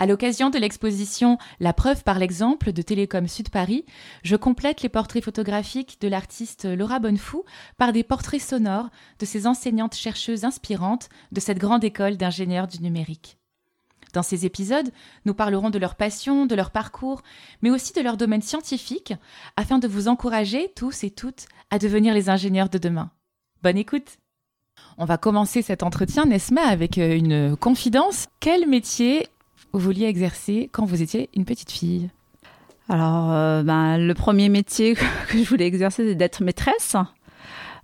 À l'occasion de l'exposition La preuve par l'exemple de Télécom Sud Paris, je complète les portraits photographiques de l'artiste Laura Bonnefou par des portraits sonores de ces enseignantes chercheuses inspirantes de cette grande école d'ingénieurs du numérique. Dans ces épisodes, nous parlerons de leur passion, de leur parcours, mais aussi de leur domaine scientifique, afin de vous encourager tous et toutes à devenir les ingénieurs de demain. Bonne écoute On va commencer cet entretien, Nesma, avec euh, une confidence. Quel métier vous vouliez exercer quand vous étiez une petite fille Alors, euh, ben, le premier métier que je voulais exercer, c'est d'être maîtresse.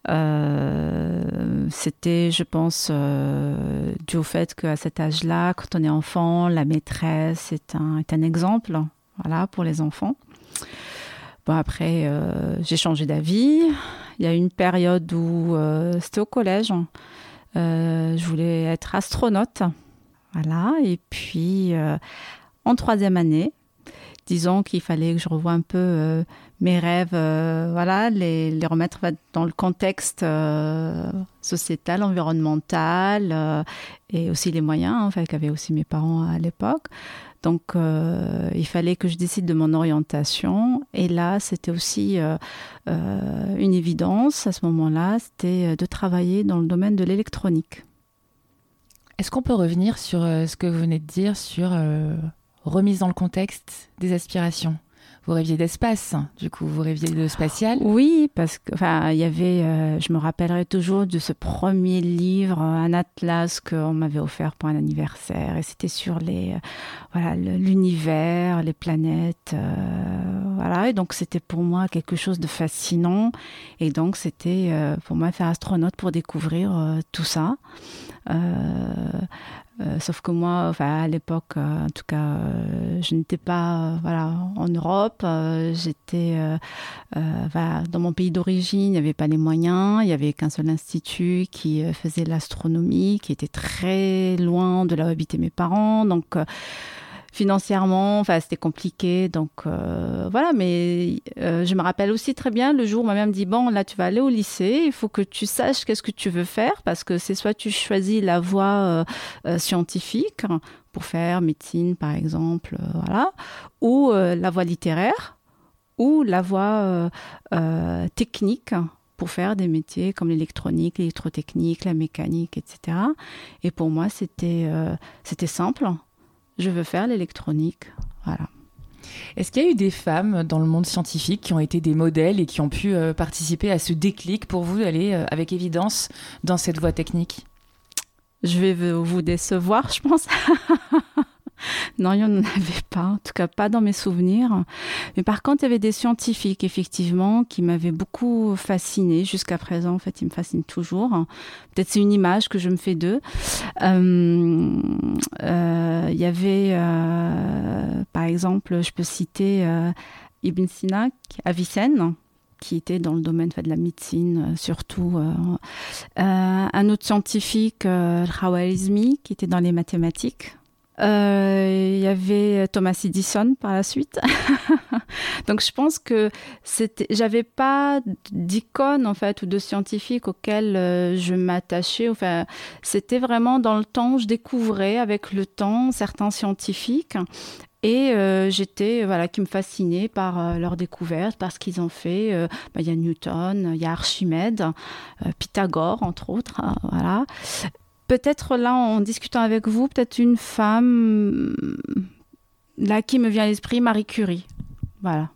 Euh, c'était, je pense, euh, dû au fait qu'à cet âge-là, quand on est enfant, la maîtresse est un, un exemple voilà, pour les enfants. Bon, après, j'ai changé d'avis. Il y a une période où c'était au collège. je voulais être astronaute. Voilà. Et puis, euh, en troisième année, disons qu'il fallait que je revoie un peu euh, mes rêves, euh, voilà, les, remettre dans le contexte sociétal, environnemental, et aussi les moyens, en fait, qu'avaient aussi mes parents à l'époque. Donc, il fallait que je décide de mon orientation. Et là, c'était aussi une évidence à ce moment-là, c'était de travailler dans le domaine de l'électronique. Est-ce qu'on peut revenir sur euh, ce que vous venez de dire sur euh, remise dans le contexte des aspirations? Vous rêviez d'espace, du coup, vous rêviez de spatial Oui, parce que, enfin, il y avait, euh, je me rappellerai toujours de ce premier livre, un atlas qu'on m'avait offert pour un anniversaire, et c'était sur les, voilà, l'univers, les planètes, voilà, et donc c'était pour moi quelque chose de fascinant, et donc c'était pour moi faire astronaute pour découvrir tout ça. Euh, euh, sauf que moi, enfin, à l'époque, euh, en tout cas, je n'étais pas voilà, en Europe. J'étais dans mon pays d'origine, il n'y avait pas les moyens. Il n'y avait qu'un seul institut qui faisait l'astronomie, qui était très loin de là où habitaient mes parents. Donc, financièrement, enfin c'était compliqué. Donc euh, voilà, mais euh, je me rappelle aussi très bien le jour où ma mère me dit bon là tu vas aller au lycée, il faut que tu saches qu'est-ce que tu veux faire parce que c'est soit tu choisis la voie euh, scientifique pour faire médecine par exemple, voilà, ou la voie littéraire ou la voie technique pour faire des métiers comme l'électronique, l'électrotechnique, la mécanique, etc. Et pour moi, c'était c'était simple je veux faire l'électronique. Voilà. Est-ce qu'il y a eu des femmes dans le monde scientifique qui ont été des modèles et qui ont pu euh, participer à ce déclic pour vous d'aller euh, avec évidence dans cette voie technique? Je vais vous décevoir, je pense. non, il n'y en avait pas, en tout cas pas dans mes souvenirs. Mais par contre, il y avait des scientifiques, effectivement, qui m'avaient beaucoup fasciné jusqu'à présent. En fait, ils me fascinent toujours. Peut-être c'est une image que je me fais d'eux. Euh, euh, il y avait, euh, par exemple, je peux citer Ibn Sina, Avicenne qui était dans le domaine de la médecine, surtout. un autre scientifique, euh, qui était dans les mathématiques. Euh, il y avait Thomas Edison par la suite. Donc je pense que j'avais pas d'icône en fait ou de scientifique auquel euh, je m'attachais. Enfin, c'était vraiment dans le temps, je découvrais avec le temps certains scientifiques et euh, j'étais voilà qui me fascinait par leurs découvertes, par ce qu'ils ont fait. Bah, il y a Newton, il y a Archimède, Pythagore entre autres, hein, voilà peut-être là, en discutant avec vous, peut-être une femme là qui me vient à l'esprit, Marie Curie. Voilà.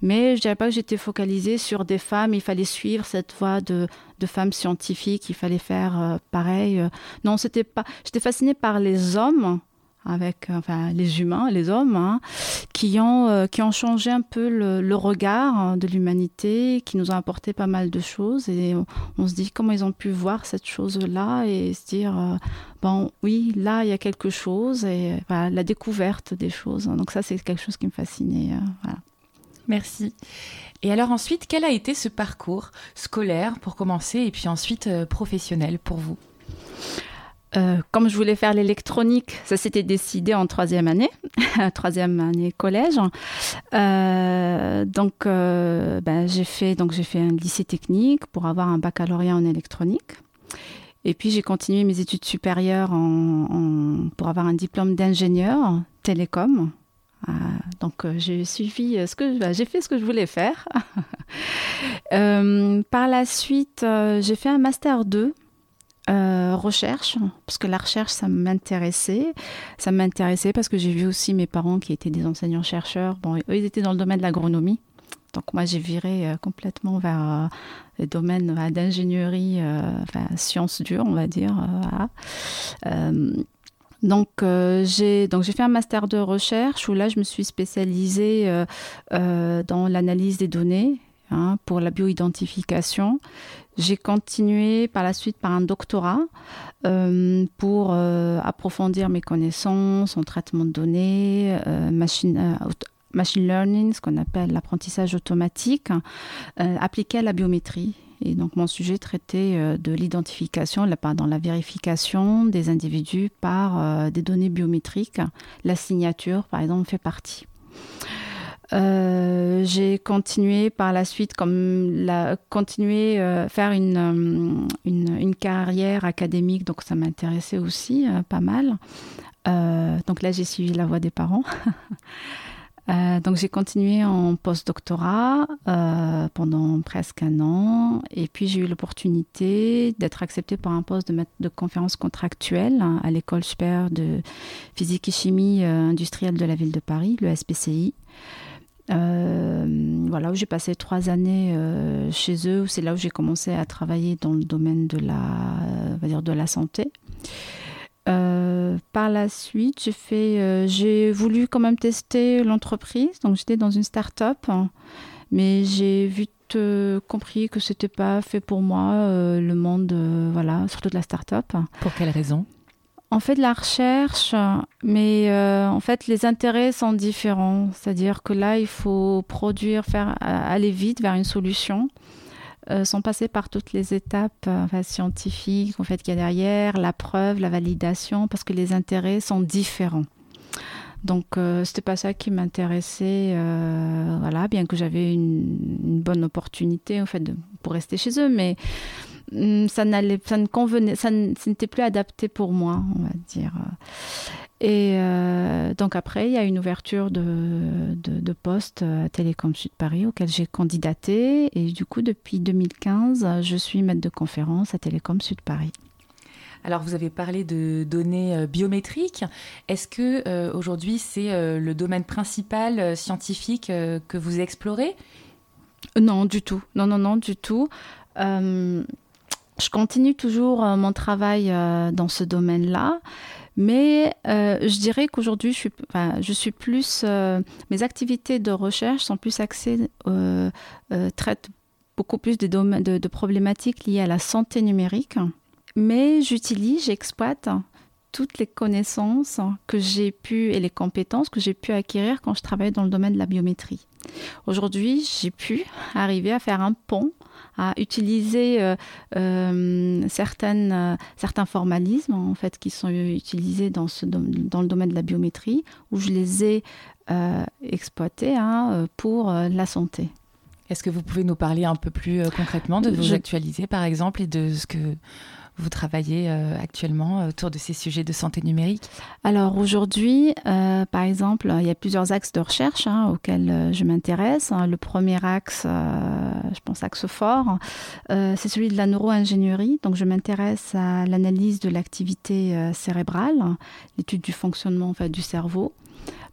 Mais je dirais pas que j'étais focalisée sur des femmes. Il fallait suivre cette voie de, femmes scientifiques. Il fallait faire euh, pareil. Non, c'était pas. J'étais fascinée par les hommes avec enfin, les humains, les hommes, hein, qui, ont, euh, qui ont changé un peu le, regard hein, de l'humanité, qui nous ont apporté pas mal de choses. Et on, se dit comment ils ont pu voir cette chose-là et se dire, euh, bon, oui, là, il y a quelque chose, et la découverte des choses. Donc ça, c'est quelque chose qui me fascinait. Euh, Merci. Et alors ensuite, quel a été ce parcours scolaire pour commencer et puis ensuite professionnel pour vous? Euh, comme je voulais faire l'électronique, ça s'était décidé en troisième année, troisième année collège. Euh, donc, euh, ben, j'ai fait donc j'ai fait un lycée technique pour avoir un baccalauréat en électronique. Et puis j'ai continué mes études supérieures pour avoir un diplôme d'ingénieur télécom. Donc j'ai suivi ce que bah, j'ai fait ce que je voulais faire. par la suite, j'ai fait un master 2 euh, recherche, parce que la recherche, ça m'intéressait. Ça m'intéressait parce que j'ai vu aussi mes parents qui étaient des enseignants-chercheurs. Bon, ils étaient dans le domaine de l'agronomie. Donc moi, j'ai viré euh, complètement vers euh, les domaines d'ingénierie, enfin, sciences dures, on va dire. donc j'ai donc j'ai fait un master de recherche où là je me suis spécialisée dans l'analyse des données hein, pour la bioidentification. J'ai continué par la suite par un doctorat euh, pour euh, approfondir mes connaissances en traitement de données, euh, machine, learning, ce qu'on appelle l'apprentissage automatique, appliqué à la biométrie. Et donc mon sujet traitait de l'identification, dans la vérification des individus par des données biométriques. La signature, par exemple, fait partie. Euh, j'ai continué par la suite comme la continuer euh, faire une, euh, une, une, carrière académique donc ça m'intéressait aussi pas mal. Donc là j'ai suivi la voie des parents. Donc j'ai continué en postdoctorat pendant presque un an. Et puis j'ai eu l'opportunité d'être acceptée par un poste de conférence contractuelle à l'école supérieure de physique et chimie industrielle de la ville de Paris, le SPCI. Euh, voilà, j'ai passé trois années euh, chez eux. C'est là où j'ai commencé à travailler dans le domaine de la, va dire de la santé. Euh, par la suite, j'ai fait, j'ai voulu quand même tester l'entreprise. Donc j'étais dans une start-up, mais j'ai vite compris que c'était pas fait pour moi le monde, voilà, surtout de la start-up. Pour quelle raison? On fait de la recherche, mais euh, en fait, les intérêts sont différents. C'est-à-dire que là, il faut produire, faire aller vite vers une solution, euh, sans passer par toutes les étapes euh, scientifiques en fait, qu'il y a derrière, la preuve, la validation, parce que les intérêts sont différents. Donc, c'était pas ça qui m'intéressait, voilà, bien que j'avais une, bonne opportunité en fait pour rester chez eux, mais ça, n'allait, ça ne convenait, ça n'était plus adapté pour moi, on va dire. Et euh, donc après, il y a une ouverture de, de, poste à Télécom Sud Paris auquel j'ai candidaté. Et du coup, depuis 2015, je suis maître de conférence à Télécom Sud Paris. Alors, vous avez parlé de données euh, biométriques. Est-ce que euh, aujourd'hui, c'est le domaine principal scientifique que vous explorez? Non, du tout. Non, non, non, du tout je continue toujours euh, mon travail euh, dans ce domaine-là. Mais euh, je dirais qu'aujourd'hui, je suis, plus. mes activités de recherche sont plus axées, traitent beaucoup plus de, de, de, problématiques liées à la santé numérique. Mais j'utilise, j'exploite toutes les connaissances que j'ai pu et les compétences que j'ai pu acquérir quand je travaillais dans le domaine de la biométrie. Aujourd'hui, j'ai pu arriver à faire un pont à utiliser euh, euh, certaines, euh, certains formalismes en fait qui sont utilisés dans, ce, dans le domaine de la biométrie, où je les ai exploités hein, pour la santé. Est-ce que vous pouvez nous parler un peu plus concrètement de vos actualités, par exemple, et de ce que vous travaillez euh, actuellement autour de ces sujets de santé numérique Alors aujourd'hui, euh, par exemple, il y a plusieurs axes de recherche hein, auxquels euh, je m'intéresse. Le premier axe, je pense axe fort, c'est celui de la neuroingénierie. Donc je m'intéresse à l'analyse de l'activité cérébrale, l'étude du fonctionnement du cerveau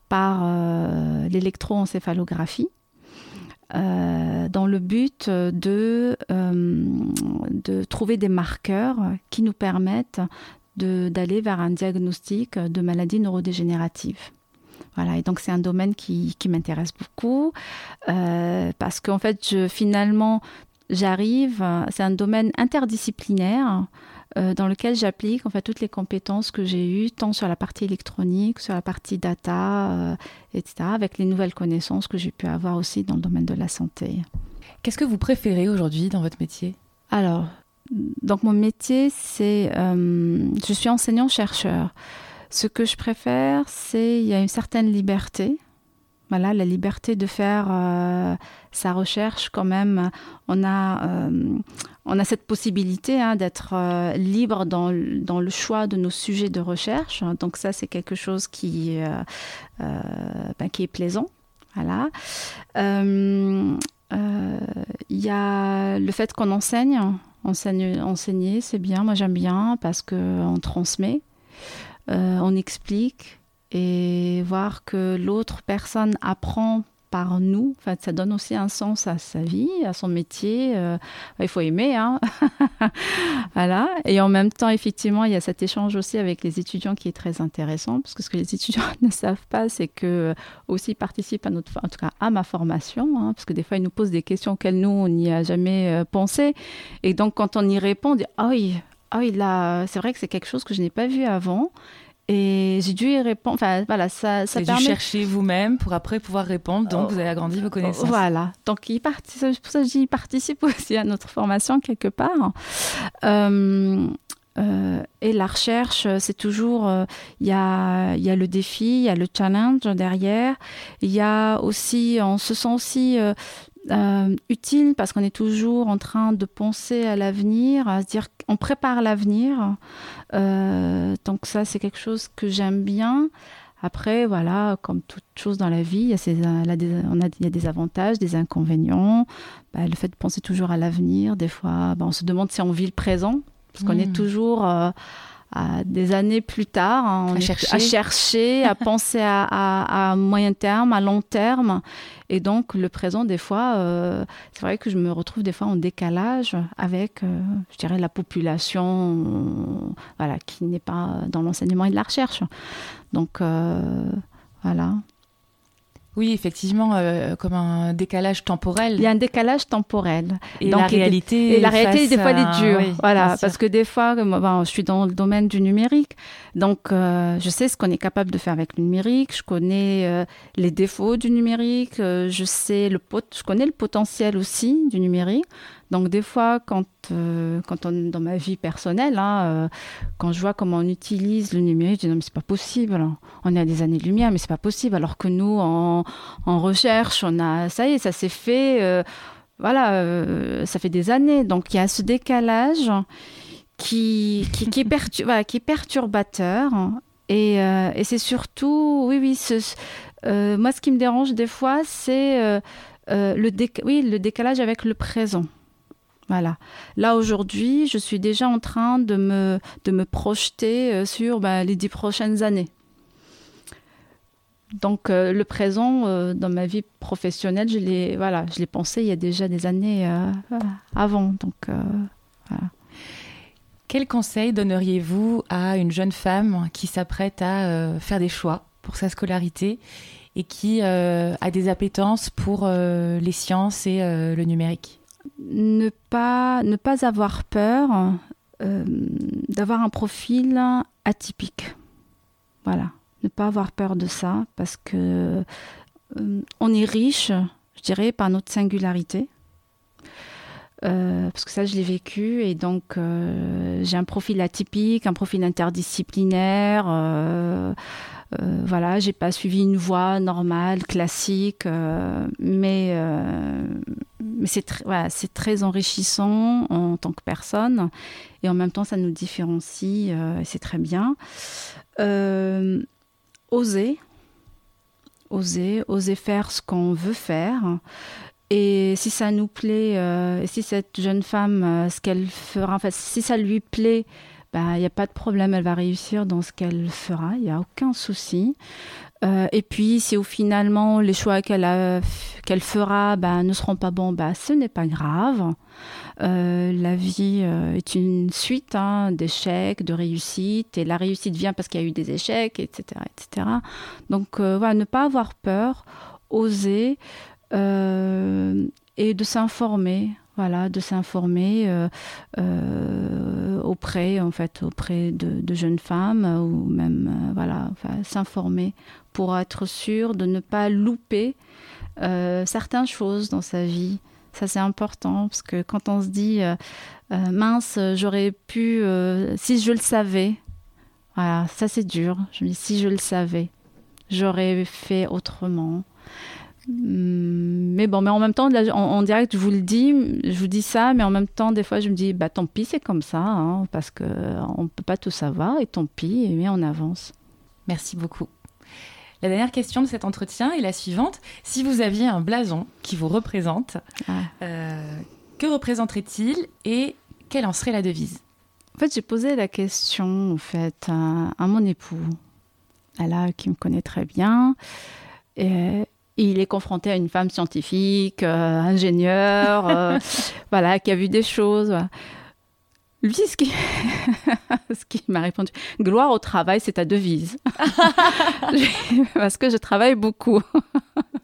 par l'électroencéphalographie. Euh, dans le but de, euh, de trouver des marqueurs qui nous permettent d'aller vers un diagnostic de maladie neurodégénérative. Voilà, et donc c'est un domaine qui, qui m'intéresse beaucoup euh, parce qu'en fait, je, finalement, j'arrive, c'est un domaine interdisciplinaire euh, dans lequel j'applique en fait toutes les compétences que j'ai eues, tant sur la partie électronique, sur la partie data, euh, etc., avec les nouvelles connaissances que j'ai pu avoir aussi dans le domaine de la santé. Qu'est-ce que vous préférez aujourd'hui dans votre métier? Alors, donc mon métier, c'est, euh, je suis enseignant-chercheur. Ce que je préfère, c'est il y a une certaine liberté Voilà, la liberté de faire euh, sa recherche quand même. On a, euh, on a cette possibilité hein, d'être euh, libre dans, dans, le choix de nos sujets de recherche. Donc ça, c'est quelque chose qui, ben, qui est plaisant. Voilà. Il y a le fait qu'on enseigne. enseigne enseigner, c'est bien. Moi, j'aime bien parce qu'on transmet, on explique et voir que l'autre personne apprend par nous, enfin, ça donne aussi un sens à sa vie, à son métier. Euh, il faut aimer, hein voilà. Et en même temps, effectivement, il y a cet échange aussi avec les étudiants qui est très intéressant, parce que ce que les étudiants ne savent pas, c'est que euh, aussi participent à notre, en tout cas à ma formation, hein, parce que des fois ils nous posent des questions auxquelles nous on n'y a jamais euh, pensé, et donc quand on y répond, on dit ah oui là, c'est vrai que c'est quelque chose que je n'ai pas vu avant. Et j'ai dû y répondre. Enfin, voilà, ça, ça permet. dû chercher vous-même pour après pouvoir répondre. Donc, vous avez agrandi vos connaissances. Voilà. Donc, il participe, pour ça que j'y participe aussi à notre formation quelque part. Euh, euh, et la recherche, c'est toujours, euh, il y, a, y, a, le défi, il y a le challenge derrière. Il y a aussi, on se sent aussi euh, utile parce qu'on est toujours en train de penser à l'avenir, à se dire qu'on prépare l'avenir. Euh, donc ça, c'est quelque chose que j'aime bien. Après, voilà, comme toute chose dans la vie, il y a, des, on a, il y a des avantages, des inconvénients. Bah, le fait de penser toujours à l'avenir, des fois, bah, on se demande si on vit le présent, parce qu'on est mmh. toujours... Euh, des années plus tard, hein, à, chercher. à, penser à, moyen terme, à long terme. Et donc, le présent, des fois, euh, c'est vrai que je me retrouve des fois en décalage avec, euh, je dirais, la population voilà, qui n'est pas dans l'enseignement et de la recherche. Donc, euh, voilà. Oui, effectivement, euh, comme un décalage temporel. Il y a un décalage temporel. Et la réalité. Et la réalité, des fois, elle est dure. voilà, parce que des fois, je suis dans le domaine du numérique, donc euh, je sais ce qu'on est capable de faire avec le numérique. Je connais euh, les défauts du numérique. je sais le pot je connais le potentiel aussi du numérique. Donc des fois, quand, euh, quand on, dans ma vie personnelle, hein, euh, quand je vois comment on utilise le numérique, je dis non mais c'est pas possible. On est à des années-lumière, mais c'est pas possible. Alors que nous, en, en, recherche, on a, ça y est, ça s'est fait. Euh, voilà, ça fait des années. Donc il y a ce décalage qui, qui, qui, est, qui perturbateur. Et, et c'est surtout, oui, oui, moi ce qui me dérange des fois, c'est le décalage avec le présent. Voilà. Là aujourd'hui, je suis déjà en train de me, projeter euh, sur bah, les dix prochaines années. Donc euh, le présent euh, dans ma vie professionnelle, je l'ai pensé il y a déjà des années avant. Donc. Quel conseil donneriez-vous à une jeune femme qui s'apprête à faire des choix pour sa scolarité et qui a des appétences pour les sciences et le numérique? Ne pas, ne pas avoir peur euh, d'avoir un profil atypique. Voilà, ne pas avoir peur de ça parce que euh, on est riche, je dirais, par notre singularité. Euh, parce que ça, je l'ai vécu et donc j'ai un profil atypique, un profil interdisciplinaire. Euh, voilà, j'ai pas suivi une voie normale, classique, mais, mais c'est très enrichissant en tant que personne et en même temps ça nous différencie et c'est très bien. oser, oser, oser faire ce qu'on veut faire. Et si ça nous plaît, et si cette jeune femme, ce qu'elle fera, enfin, si ça lui plaît, bah, il n'y a pas de problème, elle va réussir dans ce qu'elle fera, il n'y a aucun souci. Euh, et puis, si finalement les choix qu'elle qu'elle fera bah, ne seront pas bons, bah, ce n'est pas grave. Euh, la vie euh, est une suite hein, d'échecs, de réussites, et la réussite vient parce qu'il y a eu des échecs, etc. etc. Donc, voilà, ne pas avoir peur, oser, et de s'informer voilà, de s'informer auprès, en fait, auprès de, jeunes femmes ou même, voilà, s'informer pour être sûr de ne pas louper certaines choses dans sa vie. Ça, c'est important parce que quand on se dit mince, j'aurais pu, si je le savais, voilà, ça c'est dur. Je me dis si je le savais, j'aurais fait autrement. Hum, mais bon, mais en même temps, en, direct, je vous le dis, je vous dis ça, mais en même temps, des fois, je me dis, bah tant pis, c'est comme ça, hein, parce que on peut pas tout savoir, et tant pis, mais on avance. Merci beaucoup. La dernière question de cet entretien est la suivante. Si vous aviez un blason qui vous représente, ah. euh, que représenterait-il et quelle en serait la devise? En fait, j'ai posé la question en fait, à, mon époux, qui me connaît très bien. Et, il est confronté à une femme scientifique, euh, ingénieure, euh, voilà, qui a vu des choses. Lui, ce qui, ce qui m'a répondu, gloire au travail, c'est ta devise. Parce que je travaille beaucoup.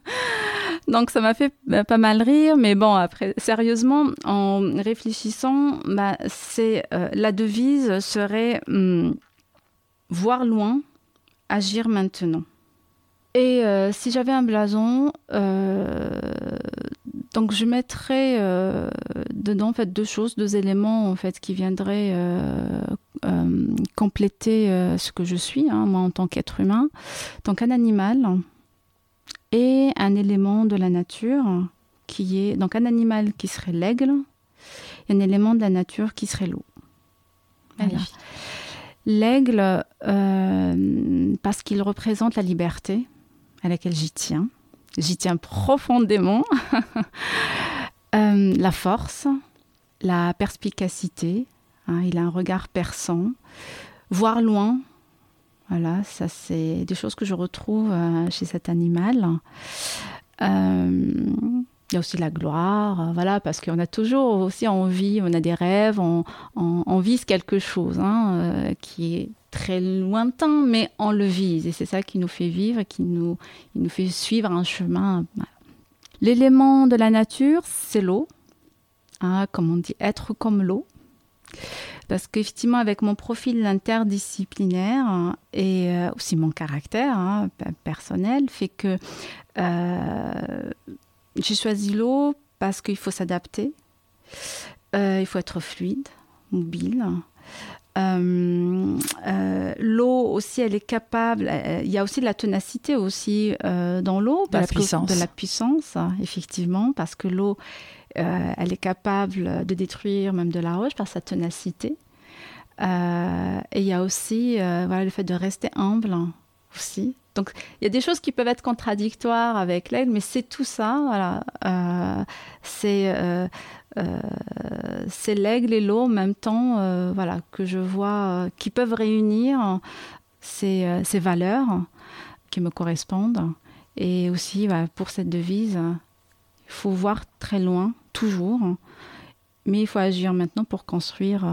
Donc ça m'a fait bah, pas mal rire, mais bon, après, sérieusement, en réfléchissant, bah, c'est euh, la devise serait hum, voir loin, agir maintenant. Et euh, si j'avais un blason, euh, donc je mettrais euh, dedans en fait deux choses, deux éléments en fait qui viendraient compléter ce que je suis, hein, moi en tant qu'être humain. Donc un animal et un élément de la nature qui est donc un animal qui serait l'aigle et un élément de la nature qui serait l'eau. L'aigle, parce qu'il représente la liberté, à laquelle j'y tiens. J'y tiens profondément. Euh, la force, la perspicacité. Hein, il a un regard perçant. Voir loin. Voilà, ça c'est des choses que je retrouve euh, chez cet animal. Euh, il y a aussi la gloire, voilà, parce qu'on a toujours aussi envie, on a des rêves, on, vise quelque chose hein, qui est très lointain, mais on le vise. Et c'est ça qui nous fait vivre, qui nous, nous fait suivre un chemin. L'élément de la nature, c'est l'eau. Hein, comme on dit, être comme l'eau. Parce qu'effectivement, avec mon profil interdisciplinaire et euh, aussi mon caractère hein, personnel, fait que euh, j'ai choisi l'eau parce qu'il faut s'adapter, euh, il faut être fluide, mobile, euh, euh, l'eau aussi, elle est capable. Euh, il y a aussi de la ténacité aussi dans l'eau, de la puissance. de la puissance, effectivement, parce que l'eau, elle est capable de détruire même de la roche par sa ténacité. et il y a aussi voilà, le fait de rester humble aussi. Donc, il y a des choses qui peuvent être contradictoires avec l'aigle, mais c'est tout ça. Voilà. c'est euh, c'est l'aigle et l'eau en même temps, euh, voilà, que je vois, euh, qui peuvent réunir ces, valeurs qui me correspondent. Et aussi, pour cette devise, il faut voir très loin, toujours, mais il faut agir maintenant pour construire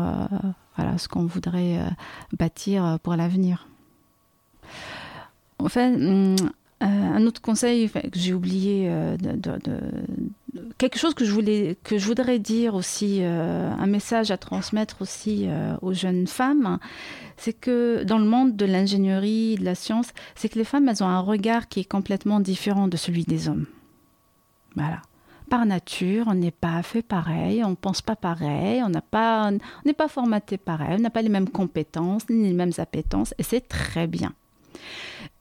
voilà, ce qu'on voudrait bâtir pour l'avenir. En fait, hum, un autre conseil que j'ai oublié de, quelque chose que je, voulais, que je voudrais dire aussi, euh, un message à transmettre aussi euh, aux jeunes femmes, c'est que dans le monde de l'ingénierie, de la science, c'est que les femmes, elles ont un regard qui est complètement différent de celui des hommes. Voilà. Par nature, on n'est pas fait pareil, on ne pense pas pareil, on n'est pas formaté pareil, on n'a pas les mêmes compétences, ni les mêmes appétences, et c'est très bien.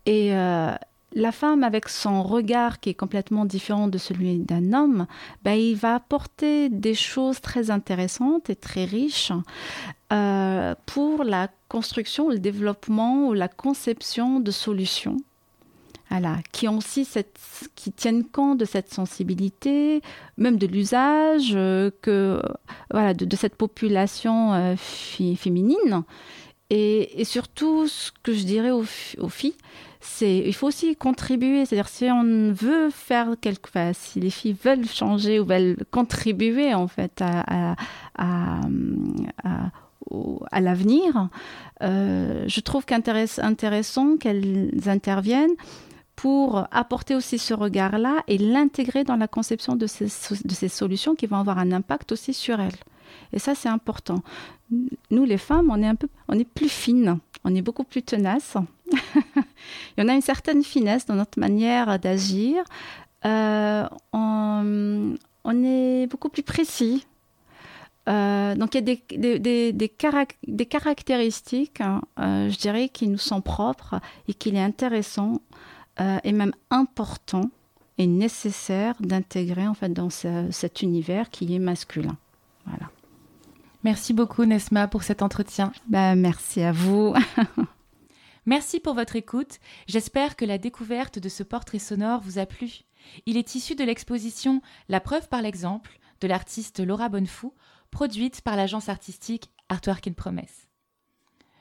Et, euh, la femme, avec son regard qui est complètement différent de celui d'un homme, ben, il va apporter des choses très intéressantes et très riches euh, pour la construction, le développement ou la conception de solutions. Voilà, qui ont aussi cette, qui tiennent compte de cette sensibilité, même de l'usage euh, que voilà de, cette population féminine, et, surtout ce que je dirais aux filles, il faut aussi contribuer. C'est-à-dire si on veut faire quelque, chose, si les filles veulent changer ou veulent contribuer en fait à, l'avenir, euh, je trouve qu'intéressant qu'elles interviennent pour apporter aussi ce regard-là et l'intégrer dans la conception de ces, de ces solutions qui vont avoir un impact aussi sur elles. Et ça, c'est important. Nous, les femmes, on est un peu, on est plus fines, on est beaucoup plus tenaces. Et on a une certaine finesse dans notre manière d'agir. Euh, on, est beaucoup plus précis. Euh, donc il y a des, des, des, caractéristiques, hein, euh, je dirais, qui nous sont propres et qu'il est intéressant et même important est nécessaire d'intégrer en fait dans cet univers qui est masculin. Voilà. Merci beaucoup Nesma pour cet entretien. Ben, merci à vous. merci pour votre écoute. J'espère que la découverte de ce portrait sonore vous a plu. Il est issu de l'exposition La preuve par l'exemple de l'artiste Laura Bonnefou, produite par l'agence artistique Artwork in Promesse.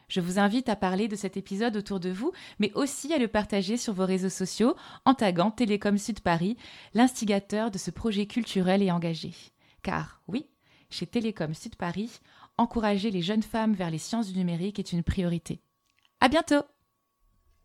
Je vous invite à parler de cet épisode autour de vous, mais aussi à le partager sur vos réseaux sociaux en taguant Télécom Sud Paris, l'instigateur de ce projet culturel et engagé. Car oui, chez Télécom Sud Paris, encourager les jeunes femmes vers les sciences du numérique est une priorité. À bientôt!